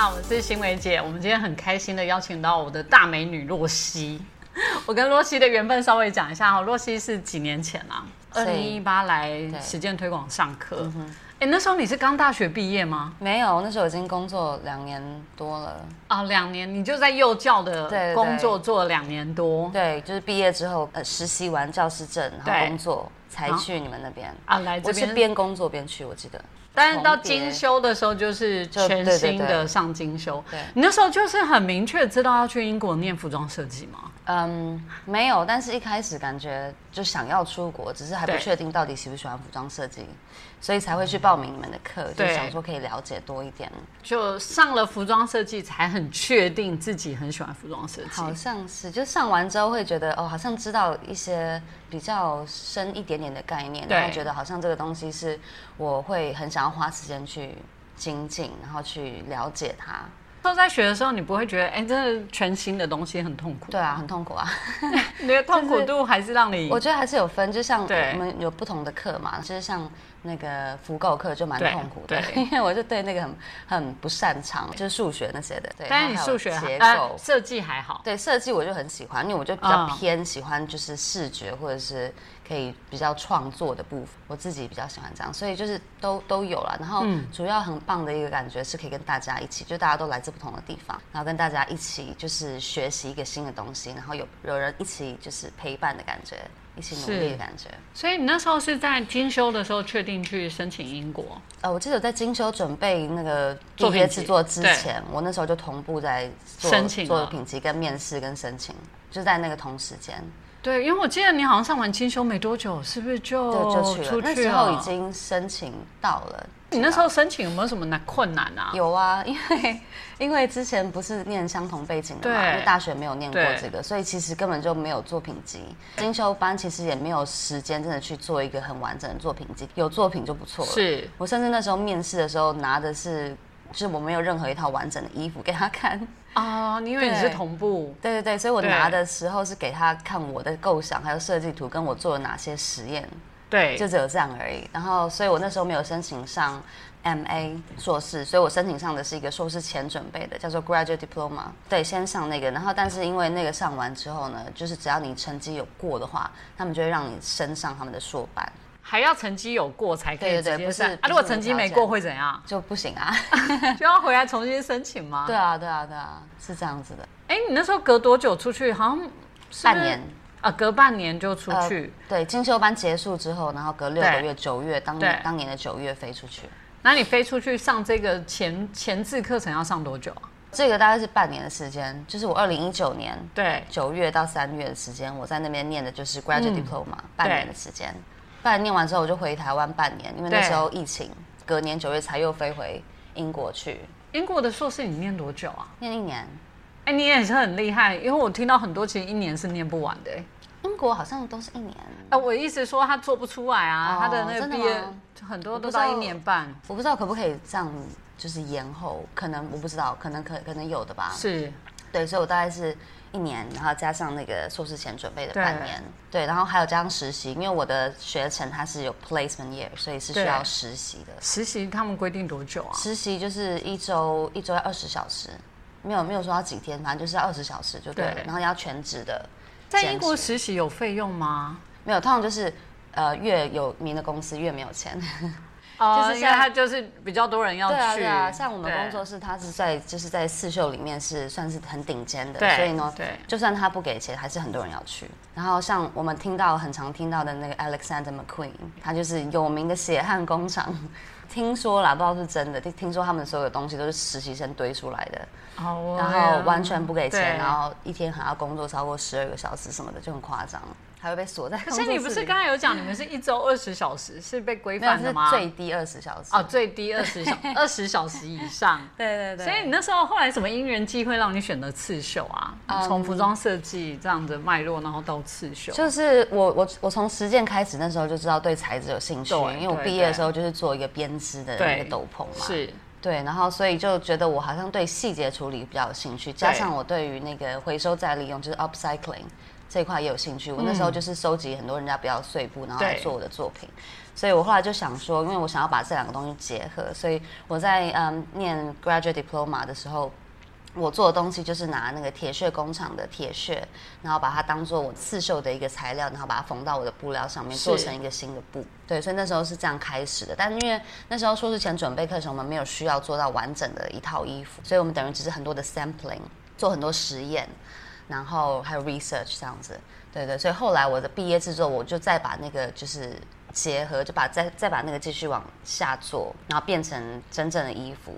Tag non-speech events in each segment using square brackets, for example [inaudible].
好，我是新维姐。我们今天很开心的邀请到我的大美女洛西。我跟洛西的缘分稍微讲一下哈，洛西是几年前啊，二零一八来实践推广上课。哎，那时候你是刚大学毕业吗？没有，那时候已经工作两年多了。啊，两年，你就在幼教的工作做了两年多。对，就是毕业之后，呃，实习完教师证，然后工作才去你们那边。啊，来这边。我是边工作边去，我记得。但是到精修的时候，就是全新的上精修。对，你那时候就是很明确知道要去英国念服装设计吗？嗯，没有。但是一开始感觉就想要出国，只是还不确定到底喜不喜欢服装设计。所以才会去报名你们的课，就想说可以了解多一点。就上了服装设计，才很确定自己很喜欢服装设计。好像是，就上完之后会觉得哦，好像知道一些比较深一点点的概念，然后觉得好像这个东西是我会很想要花时间去精进，然后去了解它。都在学的时候，你不会觉得哎，这是全新的东西很痛苦？对啊，很痛苦啊。[laughs] 你的痛苦度还是让你？我觉得还是有分，就像我们有不同的课嘛，就是像。那个复购课就蛮痛苦的，因为我就对那个很很不擅长，就是数学那些的。对，但是你数学结构设计还好。对，设计我就很喜欢，因为我就比较偏喜欢就是视觉或者是可以比较创作的部分，我自己比较喜欢这样，所以就是都都有了。然后主要很棒的一个感觉是可以跟大家一起，就大家都来自不同的地方，然后跟大家一起就是学习一个新的东西，然后有有人一起就是陪伴的感觉。一起努力的感觉，所以你那时候是在精修的时候确定去申请英国。呃，我记得在精修准备那个作品制作之前，我那时候就同步在申请作品集跟面试跟申请，就在那个同时间。对，因为我记得你好像上完精修没多久，是不是就就去了？那时候已经申请到了。你那时候申请有没有什么难困难啊？有啊，因为因为之前不是念相同背景的嘛，因为大学没有念过这个，所以其实根本就没有作品集。精修班其实也没有时间真的去做一个很完整的作品集，有作品就不错了。是我甚至那时候面试的时候拿的是，就是我没有任何一套完整的衣服给他看啊，因为你是同步。对对对，所以我拿的时候是给他看我的构想，还有设计图，跟我做了哪些实验。对，就只有这样而已。然后，所以我那时候没有申请上 M A 硕士，所以我申请上的是一个硕士前准备的，叫做 Graduate Diploma。对，先上那个。然后，但是因为那个上完之后呢，就是只要你成绩有过的话，他们就会让你升上他们的硕班。还要成绩有过才可以直接上。啊，如果成绩没过会怎样？就不行啊，[laughs] 就要回来重新申请吗？[laughs] 对啊，对啊，对啊，是这样子的。哎，你那时候隔多久出去？好像半年。啊，隔半年就出去。对，进修班结束之后，然后隔六个月，九月当年当年的九月飞出去。那你飞出去上这个前前置课程要上多久啊？这个大概是半年的时间，就是我二零一九年对九月到三月的时间，我在那边念的就是 graduate diploma，半年的时间。半年念完之后，我就回台湾半年，因为那时候疫情，隔年九月才又飞回英国去。英国的硕士你念多久啊？念一年。哎，你也是很厉害，因为我听到很多其实一年是念不完的。英国好像都是一年。哎，我意思说他做不出来啊，他的那个毕业很多都到一年半。我不知道可不可以这样，就是延后，可能我不知道，可能可可能有的吧。是，对，所以我大概是一年，然后加上那个硕士前准备的半年，对，然后还有加上实习，因为我的学程它是有 placement year，所以是需要实习的。实习他们规定多久啊？实习就是一周，一周要二十小时。没有没有说要几天，反正就是要二十小时就对了。然后要全职的，在英国实习有费用吗？没有，通常就是呃越有名的公司越没有钱。就是现在他就是比较多人要去。对啊对啊，像我们工作室，他是在就是在刺绣里面是算是很顶尖的，所以呢，对，就算他不给钱，还是很多人要去。然后像我们听到很常听到的那个 Alexander McQueen，他就是有名的血汗工厂。听说啦，不知道是真的。听听说他们所有东西都是实习生堆出来的，然后完全不给钱，然后一天还要工作超过十二个小时什么的，就很夸张。还会被锁在。可是你不是刚才有讲，你们是一周二十小时是被规范的吗？最低二十小时。哦，最低二十小 [laughs] 二十小时以上。对对对。所以你那时候后来什么因缘机会让你选择刺绣啊？从服装设计这样的脉络，然后到刺绣。就是我我我从实践开始，那时候就知道对材质有兴趣，因为我毕业的时候就是做一个编织的一个斗篷嘛。是。对，然后所以就觉得我好像对细节处理比较有兴趣，加上我对于那个回收再利用，就是 upcycling。这一块也有兴趣。我那时候就是收集很多人家不要碎布，然后来做我的作品。所以我后来就想说，因为我想要把这两个东西结合，所以我在嗯念 graduate diploma 的时候。我做的东西就是拿那个铁屑工厂的铁屑，然后把它当做我刺绣的一个材料，然后把它缝到我的布料上面，做成一个新的布。对，所以那时候是这样开始的。但是因为那时候硕士前准备课程，我们没有需要做到完整的一套衣服，所以我们等于只是很多的 sampling，做很多实验，然后还有 research 这样子。对对，所以后来我的毕业制作，我就再把那个就是结合，就把再再把那个继续往下做，然后变成真正的衣服。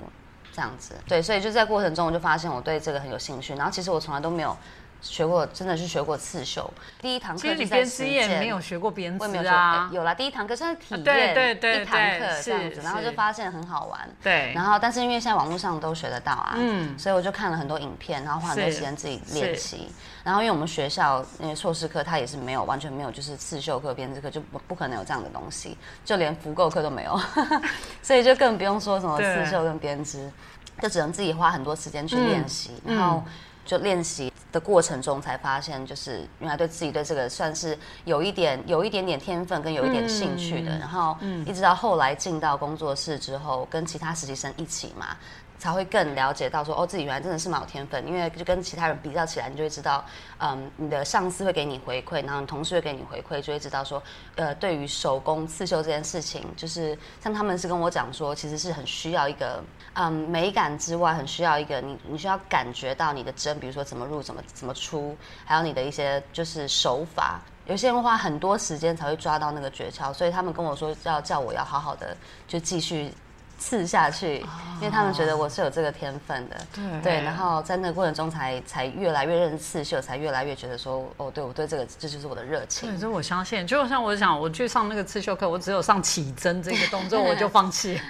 这样子，对，所以就在过程中，我就发现我对这个很有兴趣。然后其实我从来都没有学过，真的是学过刺绣。第一堂课是在实践，没有学过编织啊。有啦，第一堂课算是体验，对对对，一堂课这样子，然后就发现很好玩。对。然后，但是因为现在网络上都学得到啊，嗯，所以我就看了很多影片，然后花很多时间自己练习。然后，因为我们学校那个硕士课，它也是没有完全没有，就是刺绣课、编织课，就不不可能有这样的东西，就连复购课都没有，[laughs] 所以就更不用说什么刺绣跟编织。就只能自己花很多时间去练习，然后就练习的过程中才发现，就是原来对自己对这个算是有一点有一点点天分跟有一点兴趣的。然后一直到后来进到工作室之后，跟其他实习生一起嘛。才会更了解到说哦，自己原来真的是蛮有天分，因为就跟其他人比较起来，你就会知道，嗯，你的上司会给你回馈，然后你同事会给你回馈，就会知道说，呃，对于手工刺绣这件事情，就是像他们是跟我讲说，其实是很需要一个，嗯，美感之外，很需要一个你，你需要感觉到你的针，比如说怎么入，怎么怎么出，还有你的一些就是手法，有些人花很多时间才会抓到那个诀窍，所以他们跟我说要叫我要好好的就继续。刺下去，因为他们觉得我是有这个天分的，对，然后在那个过程中才才越来越认识刺绣，才越来越觉得说，哦，对我对这个这就是我的热情。对，这我相信。就像我想，我去上那个刺绣课，我只有上起针这个动作，[laughs] 我就放弃。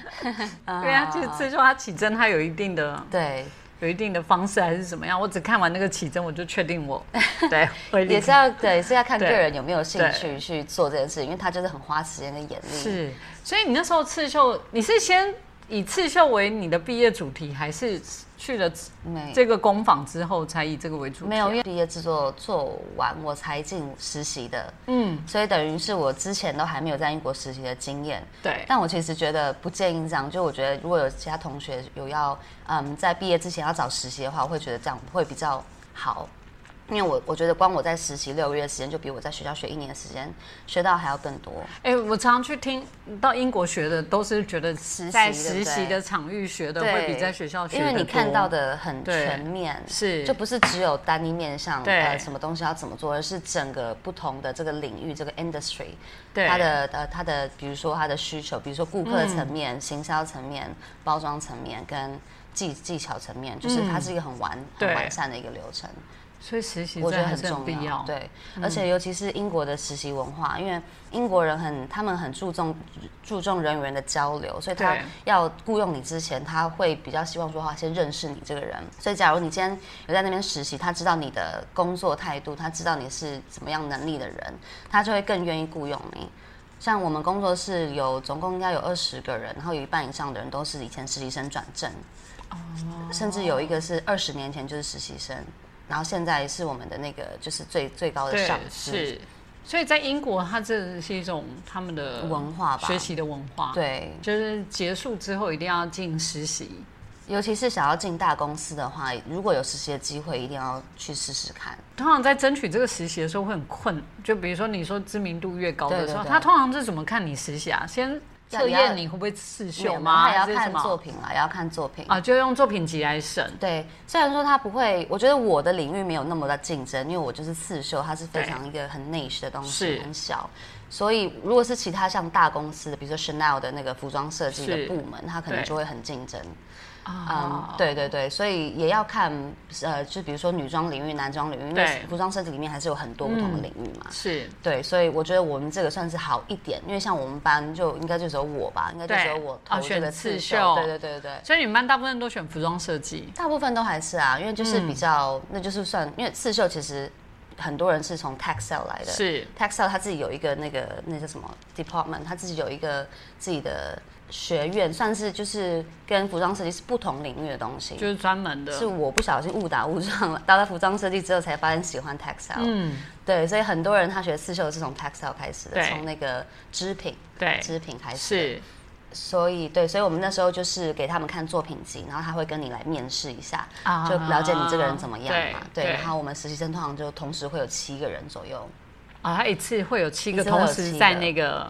对啊，[laughs] 其实刺绣它起针它有一定的对，有一定的方式还是怎么样？我只看完那个起针，我就确定我 [laughs] 对，也是要对是要看个人有没有兴趣去做这件事，因为他就是很花时间跟眼力。是。所以你那时候刺绣，你是先以刺绣为你的毕业主题，还是去了这个工坊之后才以这个为主？没有，因为毕业制作做完我才进实习的。嗯，所以等于是我之前都还没有在英国实习的经验。对，但我其实觉得不建议这样。就我觉得如果有其他同学有要嗯在毕业之前要找实习的话，我会觉得这样会比较好。因为我我觉得光我在实习六个月时间，就比我在学校学一年的时间学到还要更多。哎，我常常去听到英国学的，都是觉得在实习的场域学的会比在学校学因为你看到的很全面，是就不是只有单一面向呃什么东西要怎么做，而是整个不同的这个领域这个 industry，它的呃它的比如说它的需求，比如说顾客层面、行销层面、包装层面跟技技巧层面，就是它是一个很完很完善的一个流程。所以实习我觉得很重要，对，而且尤其是英国的实习文化，因为英国人很他们很注重注重人与人的交流，所以他要雇佣你之前，他会比较希望说，他先认识你这个人。所以假如你今天有在那边实习，他知道你的工作态度，他知道你是怎么样能力的人，他就会更愿意雇佣你。像我们工作室有总共应该有二十个人，然后有一半以上的人都是以前实习生转正，哦，甚至有一个是二十年前就是实习生。然后现在是我们的那个，就是最最高的上司。是，所以在英国，它这是一种他们的文化吧，学习的文化。对，就是结束之后一定要进实习，尤其是想要进大公司的话，如果有实习的机会，一定要去试试看。通常在争取这个实习的时候会很困，就比如说你说知名度越高的时候，他通常是怎么看你实习啊？先。测验你会不会刺绣吗？还要看作品啊，也要看作品啊，就用作品集来审。对，虽然说他不会，我觉得我的领域没有那么的竞争，因为我就是刺绣，它是非常一个很 niche 的东西，很小。所以如果是其他像大公司的，比如说 Chanel 的那个服装设计的部门，它可能就会很竞争。嗯，对对对，所以也要看，呃，就比如说女装领域、男装领域，因为服装设计里面还是有很多不同的领域嘛。是，对，所以我觉得我们这个算是好一点，因为像我们班就应该就只有我吧，应该就只有我投这个刺绣。对对对对。所以你们班大部分都选服装设计？大部分都还是啊，因为就是比较，那就是算，因为刺绣其实。很多人是从 Texel 来的，是 Texel 他自己有一个那个那叫什么 department，他自己有一个自己的学院，算是就是跟服装设计是不同领域的东西，就是专门的。是我不小心误打误撞了，到了服装设计之后才发现喜欢 textile。嗯，对，所以很多人他学刺绣是从 textile 开始的，从那个织品，对，织品开始是。所以，对，所以我们那时候就是给他们看作品集，然后他会跟你来面试一下，就了解你这个人怎么样嘛。对，然后我们实习生通常就同时会有七个人左右。啊，他一次会有七个同时在那个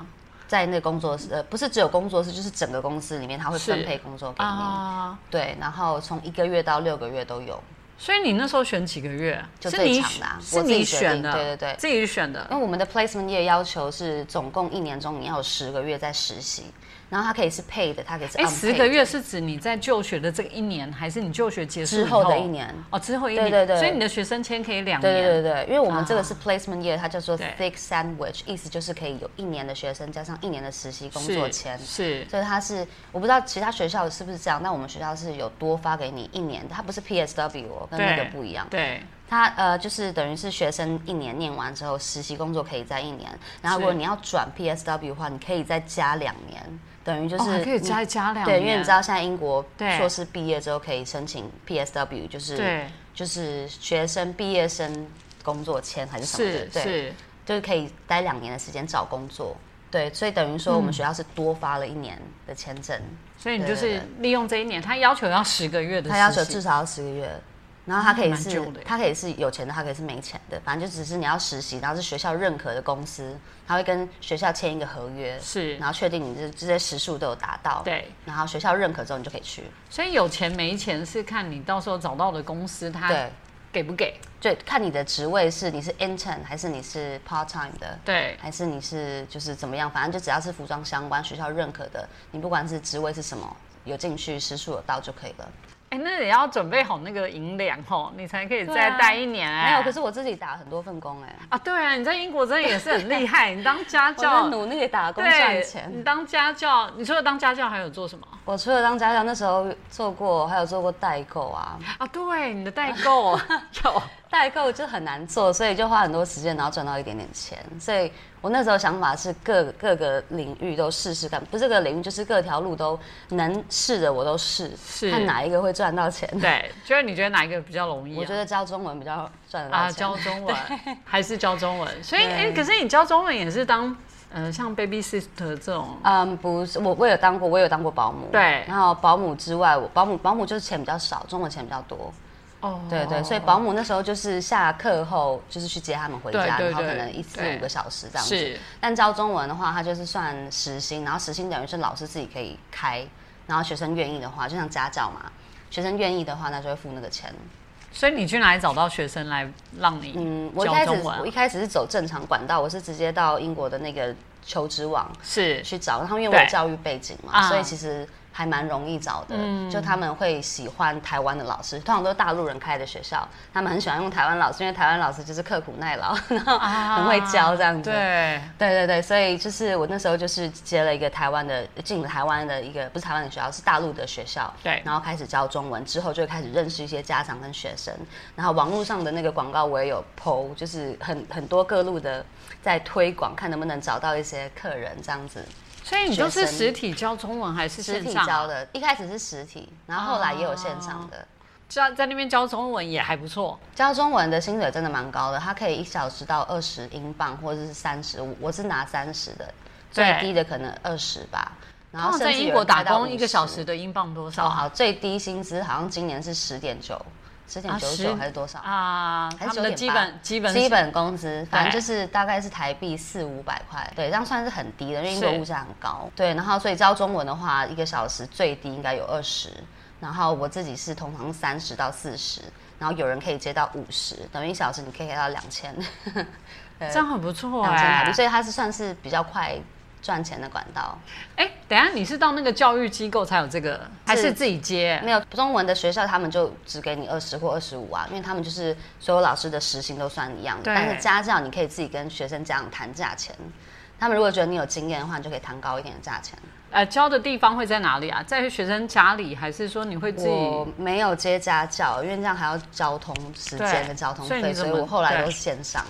在那工作室，呃，不是只有工作室，就是整个公司里面他会分配工作给你。对，然后从一个月到六个月都有。所以你那时候选几个月？就最长的，是你选的，对对对，自己选的。因为我们的 placement year 要求是总共一年中你要有十个月在实习。然后它可以是配的，它可以是。哎，十个月是指你在就学的这个一年，还是你就学结束之后的一年？哦，之后一年。对对对。所以你的学生签可以两年。对对对因为我们这个是 placement year，它叫做 thick sandwich，意思就是可以有一年的学生加上一年的实习工作签。是。所以它是，我不知道其他学校是不是这样，但我们学校是有多发给你一年，它不是 PSW，跟那个不一样。对。它呃，就是等于是学生一年念完之后，实习工作可以在一年。然后如果你要转 PSW 的话，你可以再加两年。等于就是可以加加两对，因为你知道现在英国硕士毕业之后可以申请 PSW，就是就是学生毕业生工作签还是什么的，对，就是可以待两年的时间找工作。对，所以等于说我们学校是多发了一年的签证，所以你就是利用这一年，他要求要十个月的，他要求至少要十个月。然后他可以是，他可以是有钱的，他可以是没钱的，反正就只是你要实习，然后是学校认可的公司，他会跟学校签一个合约，是，然后确定你这这些时数都有达到，对，然后学校认可之后你就可以去。所以有钱没钱是看你到时候找到的公司他给不给，对，看你的职位是你是 intern 还是你是 part time 的，对，还是你是就是怎么样，反正就只要是服装相关学校认可的，你不管是职位是什么，有进去时数有到就可以了。哎，那也要准备好那个银两吼，你才可以再待一年哎。没有，可是我自己打很多份工哎。啊，对啊，你在英国真的也是很厉害，你当家 [laughs] 教，努力打工赚钱。你当家教，你除了当家教还有做什么？我除了当家教，那时候做过，还有做过代购啊。啊，对，你的代购 [laughs] 有。代购就很难做，所以就花很多时间，然后赚到一点点钱。所以我那时候想法是各各个领域都试试看，不是个领域，就是各条路都能试的我都试，看哪一个会赚到钱。对，就是你觉得哪一个比较容易？我觉得教中文比较赚得到钱。啊，教中文 [laughs] 还是教中文？所以哎，可是你教中文也是当呃像 baby sister 这种？嗯，不是，我我有当过，我有当过保姆。对，然后保姆之外，我保姆保姆就是钱比较少，中文钱比较多。哦，对对，所以保姆那时候就是下课后就是去接他们回家，然后可能一四五个小时这样子。但教中文的话，它就是算时薪，然后时薪等于是老师自己可以开，然后学生愿意的话，就像家教嘛，学生愿意的话，那就会付那个钱。所以你去哪里找到学生来让你？嗯，我一开始我一开始是走正常管道，我是直接到英国的那个求职网是去找，然后因为我有教育背景嘛，所以其实。还蛮容易找的，就他们会喜欢台湾的老师，通常都是大陆人开的学校，他们很喜欢用台湾老师，因为台湾老师就是刻苦耐劳，[laughs] 然后很会教这样子。对，对对对，所以就是我那时候就是接了一个台湾的，进了台湾的一个不是台湾的学校，是大陆的学校。对，然后开始教中文，之后就开始认识一些家长跟学生，然后网络上的那个广告我也有 PO，就是很很多各路的在推广，看能不能找到一些客人这样子。所以你都是实体教中文还是实体教的？一开始是实体，然后后来也有线上的。教在那边教中文也还不错。教中文的薪水真的蛮高的，他可以一小时到二十英镑，或者是三十五。我是拿三十的，最低的可能二十吧。然后在英国打工一个小时的英镑多少？哦好，最低薪资好像今年是十点九。十点九九还是多少啊？还是九点基本基本基本工资，反正就是大概是台币四五百块，对，这样算是很低的，因为英国物价很高。对，然后所以教中文的话，一个小时最低应该有二十，然后我自己是通常三十到四十，然后有人可以接到五十，等于一小时你可以给到两千，[laughs] 这样很不错哎。所以它是算是比较快。赚钱的管道，哎，等下你是到那个教育机构才有这个，还是自己接？没有中文的学校，他们就只给你二十或二十五啊，因为他们就是所有老师的时薪都算一样的。但是家教你可以自己跟学生家长谈价钱，他们如果觉得你有经验的话，你就可以谈高一点的价钱。呃，教的地方会在哪里啊？在学生家里，还是说你会自己？我没有接家教，因为这样还要交通时间跟交通费，所以我后来都线上。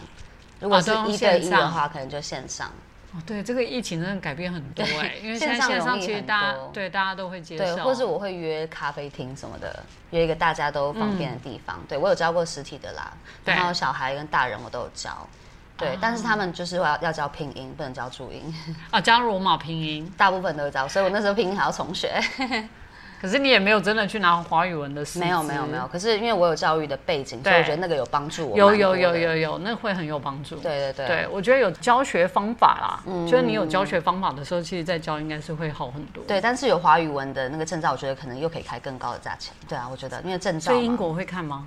如果是一对一的话，可能就线上。哦，对，这个疫情真的改变很多哎，因为现在线上其实大家对大家都会接受，对，或是我会约咖啡厅什么的，约一个大家都方便的地方。对我有教过实体的啦，然后小孩跟大人我都有教。对，但是他们就是要要教拼音，不能教注音啊，教罗马拼音，大部分都教，所以我那时候拼音还要重学。可是你也没有真的去拿华语文的没有没有没有。可是因为我有教育的背景，所以我觉得那个有帮助我。有有有有有，那会很有帮助。对对对，对我觉得有教学方法啦，嗯，就是你有教学方法的时候，其实在教应该是会好很多。对，但是有华语文的那个证照，我觉得可能又可以开更高的价钱。对啊，我觉得因为证照。所以英国会看吗？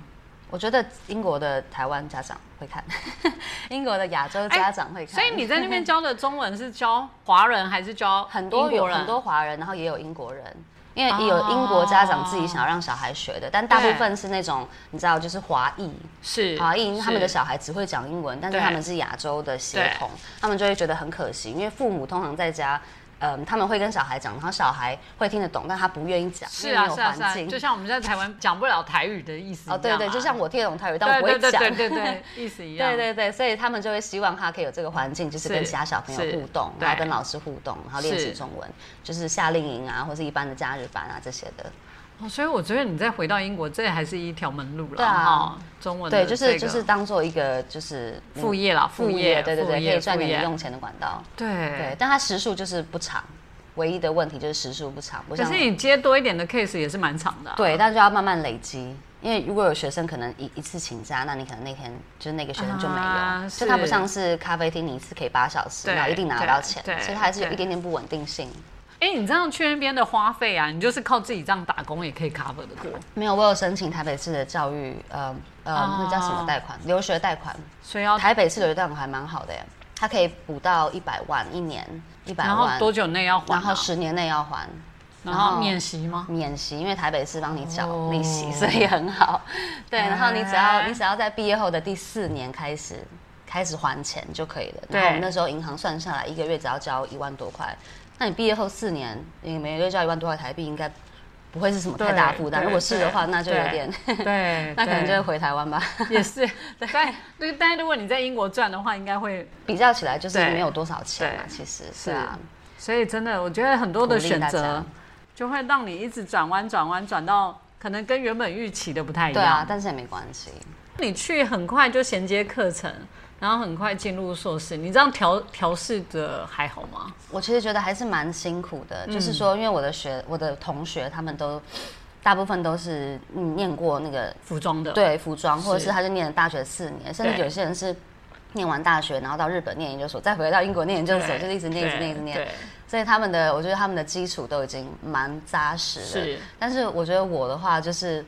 我觉得英国的台湾家长会看，[laughs] 英国的亚洲家长会看。所以你在那边教的中文是教华人还是教 [laughs] 很多有很多华人，然后也有英国人。因为有英国家长自己想要让小孩学的，但大部分是那种你知道，就是华裔，是华裔，他们的小孩只会讲英文，但是他们是亚洲的血统，他们就会觉得很可惜，因为父母通常在家。嗯，他们会跟小孩讲，然后小孩会听得懂，但他不愿意讲，是啊，是啊，就像我们在台湾讲不了台语的意思哦，对对，就像我听得懂台语，但我不会讲，对对对，意思一样，对对对，所以他们就会希望他可以有这个环境，就是跟其他小朋友互动，然后跟老师互动，然后练习中文，就是夏令营啊，或是一般的假日班啊这些的。哦，所以我觉得你再回到英国，这还是一条门路了。对啊，中文对，就是就是当做一个就是副业啦，副业，对对对，可以赚点零用钱的管道。对对，但它时数就是不长。唯一的问题就是时数不长，可是你接多一点的 case 也是蛮长的。对，但是要慢慢累积，因为如果有学生可能一一次请假，那你可能那天就是那个学生就没有，就它不像是咖啡厅，你一次可以八小时，然后一定拿得到钱，所以它还是有一点点不稳定性。哎，你这样去那边的花费啊，你就是靠自己这样打工也可以 cover 的过？没有，我有申请台北市的教育，呃呃，那叫什么贷款？留学贷款。所以要台北市留学贷款还蛮好的耶。它可以补到一百万一年，一百万。然后多久内要还？然后十年内要还。然后免息吗？免息，因为台北市帮你缴利息，所以很好。对，然后你只要你只要在毕业后的第四年开始开始还钱就可以了。然后我们那时候银行算下来，一个月只要交一万多块。那你毕业后四年，你每个月交一万多块台币，应该。不会是什么太大负担，如果是的话，那就有点，[laughs] 对，那可能就会回台湾吧。也是，[laughs] 对，但，但如果你在英国赚的话，应该会比较起来就是没有多少钱嘛，其实是啊。所以真的，我觉得很多的选择就会让你一直转弯、转弯，转到可能跟原本预期的不太一样。对啊，但是也没关系。你去很快就衔接课程。然后很快进入硕士，你这样调调试的还好吗？我其实觉得还是蛮辛苦的，就是说，因为我的学我的同学他们都大部分都是念过那个服装的，对服装，或者是他就念了大学四年，甚至有些人是念完大学，然后到日本念研究所，再回到英国念研究所，就一直念一直念一直念。所以他们的，我觉得他们的基础都已经蛮扎实了。是，但是我觉得我的话，就是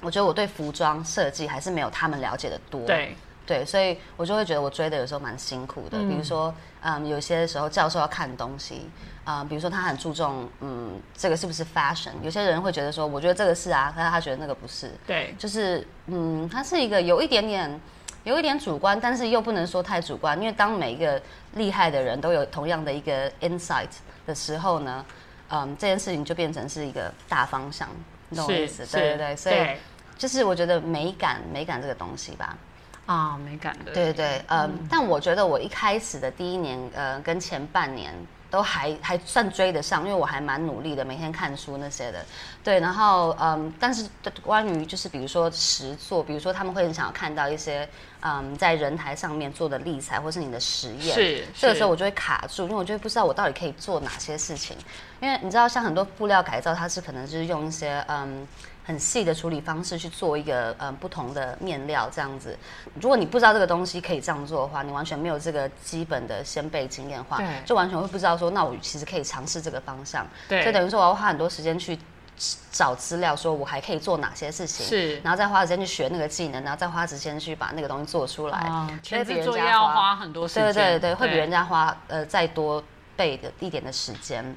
我觉得我对服装设计还是没有他们了解的多。对。对，所以我就会觉得我追的有时候蛮辛苦的。比如说，嗯，有些时候教授要看东西，啊，比如说他很注重，嗯，这个是不是 fashion？有些人会觉得说，我觉得这个是啊，但是他觉得那个不是。对，就是，嗯，他是一个有一点点，有一点主观，但是又不能说太主观，因为当每一个厉害的人都有同样的一个 insight 的时候呢，嗯，这件事情就变成是一个大方向，你懂我意思？对对对，所以就是我觉得美感，美感这个东西吧。啊，美感的。对对对，嗯，但我觉得我一开始的第一年，呃，跟前半年都还还算追得上，因为我还蛮努力的，每天看书那些的。对，然后嗯，但是关于就是比如说实作，比如说他们会很想要看到一些嗯在人台上面做的立材，或是你的实验，是这个时候我就会卡住，因为我就不知道我到底可以做哪些事情，因为你知道像很多布料改造，它是可能就是用一些嗯。很细的处理方式去做一个嗯不同的面料这样子，如果你不知道这个东西可以这样做的话，你完全没有这个基本的先辈经验的话，就完全会不知道说，那我其实可以尝试这个方向。对，就等于说我要花很多时间去找资料，说我还可以做哪些事情，是，然后再花时间去学那个技能，然后再花时间去把那个东西做出来。全职作业要花很多时间，对对对，会比人家花呃再多倍的一点的时间。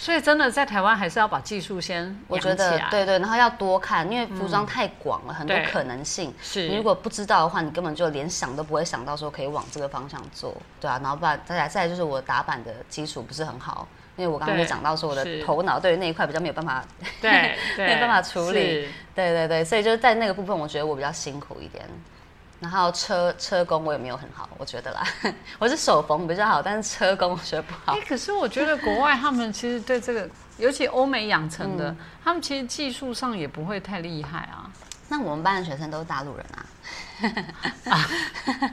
所以真的在台湾还是要把技术先我觉得对对，然后要多看，因为服装太广了，很多可能性。是你如果不知道的话，你根本就连想都不会想到说可以往这个方向做，对啊。然后不然再来再来就是我打板的基础不是很好，因为我刚刚就讲到说我的头脑对于那一块比较没有办法，对 [laughs] 没有办法处理，对对对，所以就是在那个部分，我觉得我比较辛苦一点。然后车车工我也没有很好，我觉得啦，[laughs] 我是手缝比较好，但是车工我学不好。哎，可是我觉得国外他们其实对这个，尤其欧美养成的，他们其实技术上也不会太厉害啊。那我们班的学生都是大陆人啊？[laughs]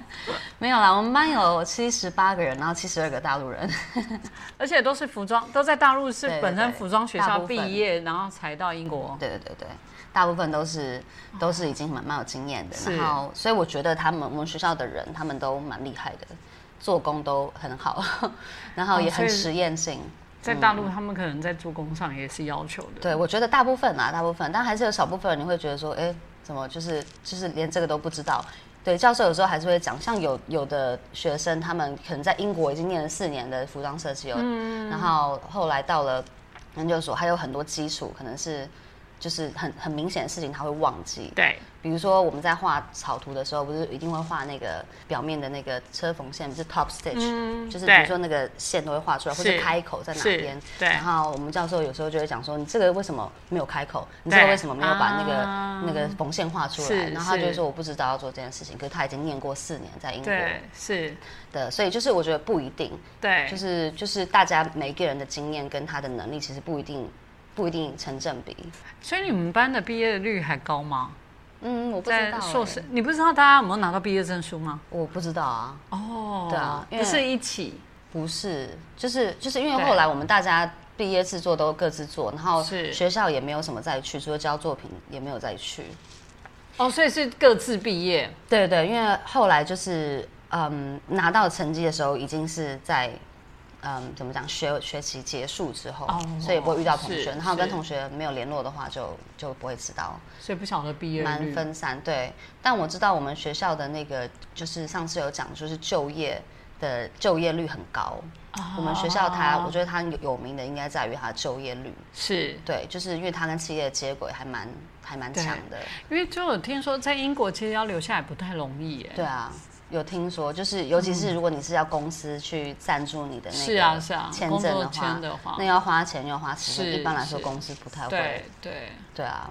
没有啦，我们班有七十八个人，然后七十二个大陆人，[laughs] 而且都是服装，都在大陆是本身服装学校毕业，然后才到英国。对对对对。大部分都是都是已经蛮蛮有经验的，然后所以我觉得他们我们学校的人他们都蛮厉害的，做工都很好，[laughs] 然后也很实验性。在大陆，他们可能在做工上也是要求的。对，我觉得大部分啊，大部分，但还是有少部分人你会觉得说，哎，怎么就是就是连这个都不知道？对，教授有时候还是会讲，像有有的学生，他们可能在英国已经念了四年的服装设计，嗯，然后后来到了研究所，还有很多基础，可能是。就是很很明显的事情，他会忘记。对，比如说我们在画草图的时候，不是一定会画那个表面的那个车缝线，不是 top stitch，就是比如说那个线都会画出来，或者开口在哪边。对。然后我们教授有时候就会讲说：“你这个为什么没有开口？你这个为什么没有把那个那个缝线画出来？”然后他就说：“我不知道要做这件事情。”可是他已经念过四年在英国。是的，所以就是我觉得不一定。对。就是就是大家每个人的经验跟他的能力其实不一定。不一定成正比，所以你们班的毕业率还高吗？嗯，我不知道。硕士，你不知道大家有没有拿到毕业证书吗？我不知道啊。哦，对啊，不是一起，不是，就是就是因为后来我们大家毕业制作都各自做，然后学校也没有什么再去，除了交作品也没有再去。哦，所以是各自毕业。对对，因为后来就是嗯，拿到成绩的时候已经是在。嗯，怎么讲？学学期结束之后，所以不会遇到同学。然后跟同学没有联络的话，就就不会知道。所以不晓得毕业蛮分散，对。但我知道我们学校的那个，就是上次有讲，就是就业的就业率很高。我们学校它，我觉得它有名的应该在于它的就业率。是对，就是因为它跟企业接轨还蛮还蛮强的。因为就有听说，在英国其实要留下来不太容易耶。对啊。有听说，就是尤其是如果你是要公司去赞助你的那个签证的话，那要花钱要花时间。一般来说，公司不太会。对对对啊，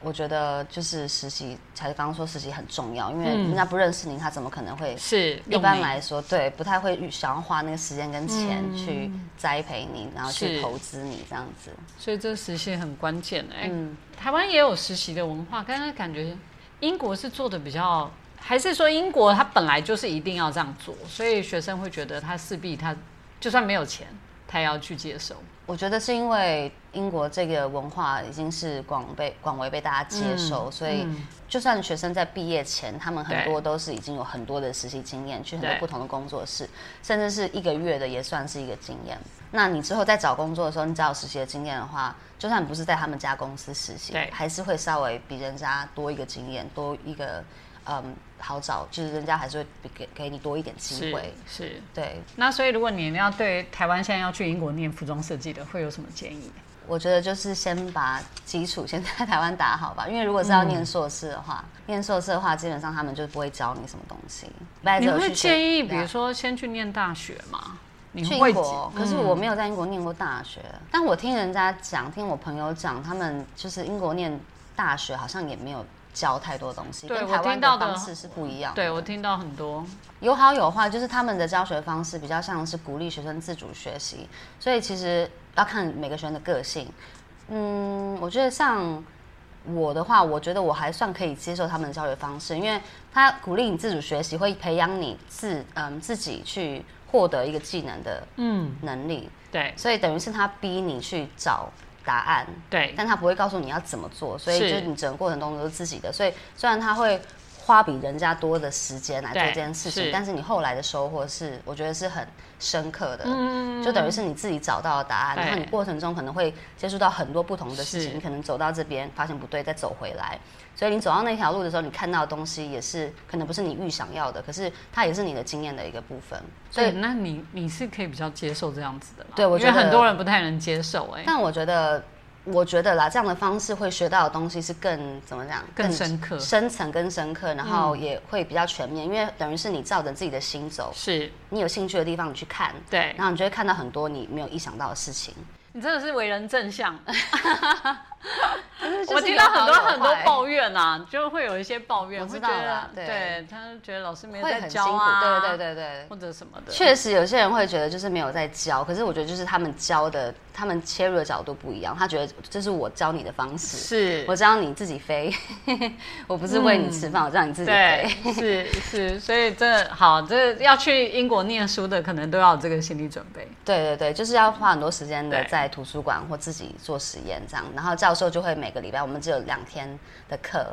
我觉得就是实习，才刚刚说实习很重要，因为人家不认识你，他怎么可能会？是一般来说，对，不太会想要花那个时间跟钱去栽培你，然后去投资你这样子。所以这实习很关键哎。嗯，台湾也有实习的文化，刚刚感觉英国是做的比较。还是说英国它本来就是一定要这样做，所以学生会觉得他势必他就算没有钱，他也要去接受。我觉得是因为英国这个文化已经是广被广为被大家接受，所以就算学生在毕业前，他们很多都是已经有很多的实习经验，去很多不同的工作室，甚至是一个月的也算是一个经验。那你之后在找工作的时候，你只要有实习的经验的话，就算不是在他们家公司实习，还是会稍微比人家多一个经验，多一个。嗯，好找，就是人家还是会给给你多一点机会，是对。那所以，如果你要对台湾现在要去英国念服装设计的，会有什么建议？我觉得就是先把基础先在台湾打好吧，因为如果是要念硕士的话，念硕士的话，基本上他们就不会教你什么东西。你会建议，比如说先去念大学吗？去英国，可是我没有在英国念过大学，但我听人家讲，听我朋友讲，他们就是英国念大学好像也没有。教太多东西，跟台湾的方式是不一样。对我听到很多有好有坏，就是他们的教学方式比较像是鼓励学生自主学习，所以其实要看每个学生的个性。嗯，我觉得像我的话，我觉得我还算可以接受他们的教学方式，因为他鼓励你自主学习，会培养你自嗯自己去获得一个技能的嗯能力。对，所以等于是他逼你去找。答案对，但他不会告诉你要怎么做，所以就是你整个过程中都是自己的。所以虽然他会花比人家多的时间来做这件事情，但是你后来的收获是，我觉得是很深刻的，嗯就等于是你自己找到了答案，然后你过程中可能会接触到很多不同的事情，你可能走到这边发现不对，再走回来，所以你走到那条路的时候，你看到的东西也是可能不是你预想要的，可是它也是你的经验的一个部分。所以，那你你是可以比较接受这样子的，对我觉得很多人不太能接受，哎，但我觉得。我觉得啦，这样的方式会学到的东西是更怎么讲？更深刻、深层、更深刻，然后也会比较全面，因为等于是你照着自己的心走，是你有兴趣的地方你去看，对，然后你就会看到很多你没有意想到的事情。你真的是为人正向。[laughs] 我听到很多很多抱怨呐，就会有一些抱怨，会觉得，对，他觉得老师没有在教啊，对对对对，或者什么的。确实，有些人会觉得就是没有在教，可是我觉得就是他们教的，他们切入的角度不一样。他觉得这是我教你的方式，是我教你自己飞，[laughs] 我不是喂你吃饭，我让你自己飞。是是，所以这好，这要去英国念书的，可能都要有这个心理准备。对对对，就是要花很多时间的在图书馆或自己做实验这样，然后教授就会每个礼拜我们只有两天的课，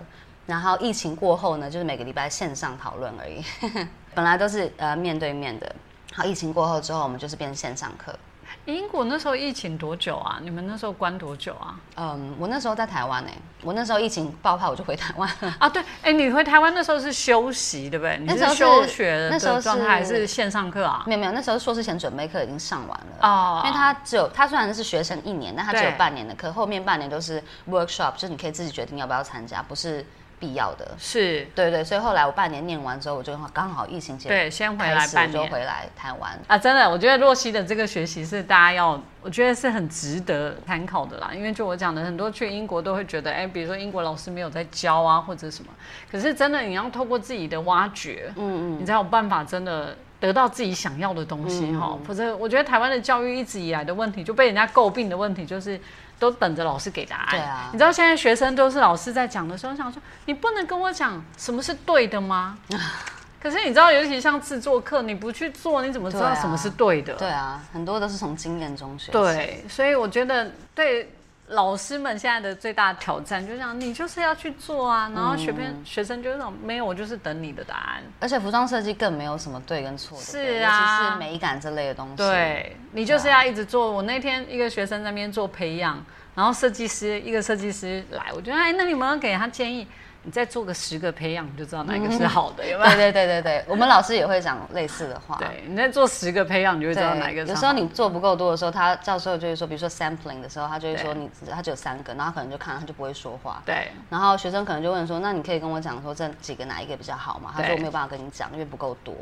然后疫情过后呢，就是每个礼拜线上讨论而已。[laughs] 本来都是呃面对面的，好，疫情过后之后，我们就是变成线上课。英国那时候疫情多久啊？你们那时候关多久啊？嗯，我那时候在台湾呢。我那时候疫情爆发，我就回台湾了。[laughs] 啊，对，哎，你回台湾那时候是休息，对不对？那时候休学，那时候状态还是线上课啊？没有没有，那时候硕士前准备课已经上完了哦。因为他只有他虽然是学生一年，但他只有半年的课，后面半年都是 workshop，就是你可以自己决定要不要参加，不是。必要的是对对，所以后来我半年念完之后，我就刚好疫情结对，先回来半年就回来台湾啊！真的，我觉得若曦的这个学习是大家要，我觉得是很值得参考的啦。因为就我讲的，很多去英国都会觉得，哎，比如说英国老师没有在教啊，或者什么。可是真的，你要透过自己的挖掘，嗯嗯，你才有办法真的得到自己想要的东西哈。否则，我觉得台湾的教育一直以来的问题，就被人家诟病的问题就是。都等着老师给答案。对啊，你知道现在学生都是老师在讲的时候，想说你不能跟我讲什么是对的吗？[laughs] 可是你知道，尤其像制作课，你不去做，你怎么知道什么是对的？对啊，很多都是从经验中学。对，所以我觉得对。老师们现在的最大挑战，就像你就是要去做啊，然后学生学生就是没有，我就是等你的答案。而且服装设计更没有什么对跟错的，是啊，尤其是美感这类的东西。对，你就是要一直做。我那天一个学生在那边做培养，然后设计师一个设计师来，我觉得哎，那你们要给他建议。你再做个十个培养，你就知道哪个是好的，有没有？对对对对对，我们老师也会讲类似的话。对，你再做十个培养，你就会知道哪一个。有时候你做不够多的时候，他教授就会说，比如说 sampling 的时候，他就会说你他只有三个，然后可能就看他就不会说话。对。然后学生可能就问说，那你可以跟我讲说这几个哪一个比较好吗？他说我没有办法跟你讲，因为不够多。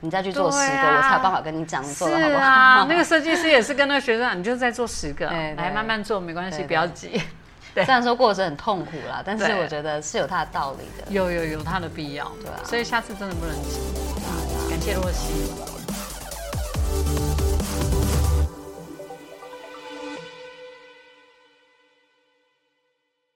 你再去做十个，我才有办法跟你讲你做的好不好。啊，那个设计师也是跟那个学生，你就再做十个，[laughs] 来慢慢做，没关系，不要急。虽然说过程很痛苦啦，但是我觉得是有它的道理的，有有有它的必要，对啊，所以下次真的不能急。啊！感谢若曦。